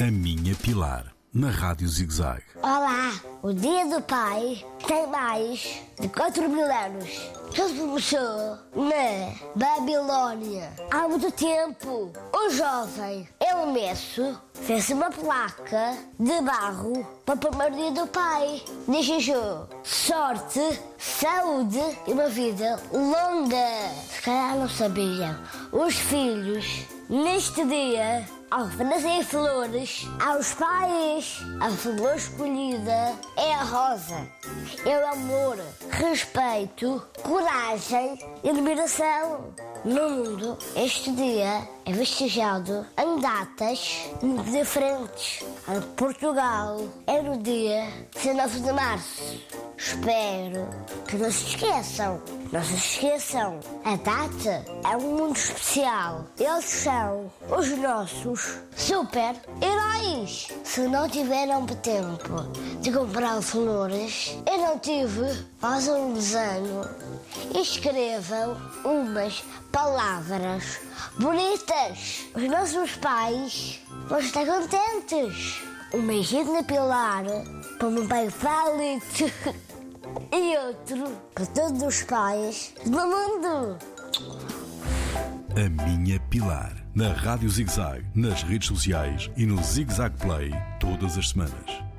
A Minha Pilar, na Rádio ZigZag. Olá, o Dia do Pai tem mais de 4 mil anos. Já começou na Babilônia. Há muito tempo, o jovem Elmesso fez uma placa de barro para o primeiro dia do pai. Desejou sorte, saúde e uma vida longa. Se calhar não sabiam. Os filhos, neste dia, oferecer flores aos pais, a flor escolhida é a rosa. É o amor, respeito, coragem e admiração. No mundo, este dia é festejado em datas diferentes. Em Portugal, é no dia 19 de março. Espero que não se esqueçam. Não se esqueçam, a data é um mundo especial. Eles são os nossos super-heróis. Se não tiveram tempo de comprar flores, eu não tive, façam um desenho e escrevam umas palavras bonitas. Os nossos pais vão estar contentes. Um beijinho na Pilar para o meu pai Félix e outro para todos os pais do mundo. A Minha Pilar, na Rádio ZigZag, nas redes sociais e no ZigZag Play, todas as semanas.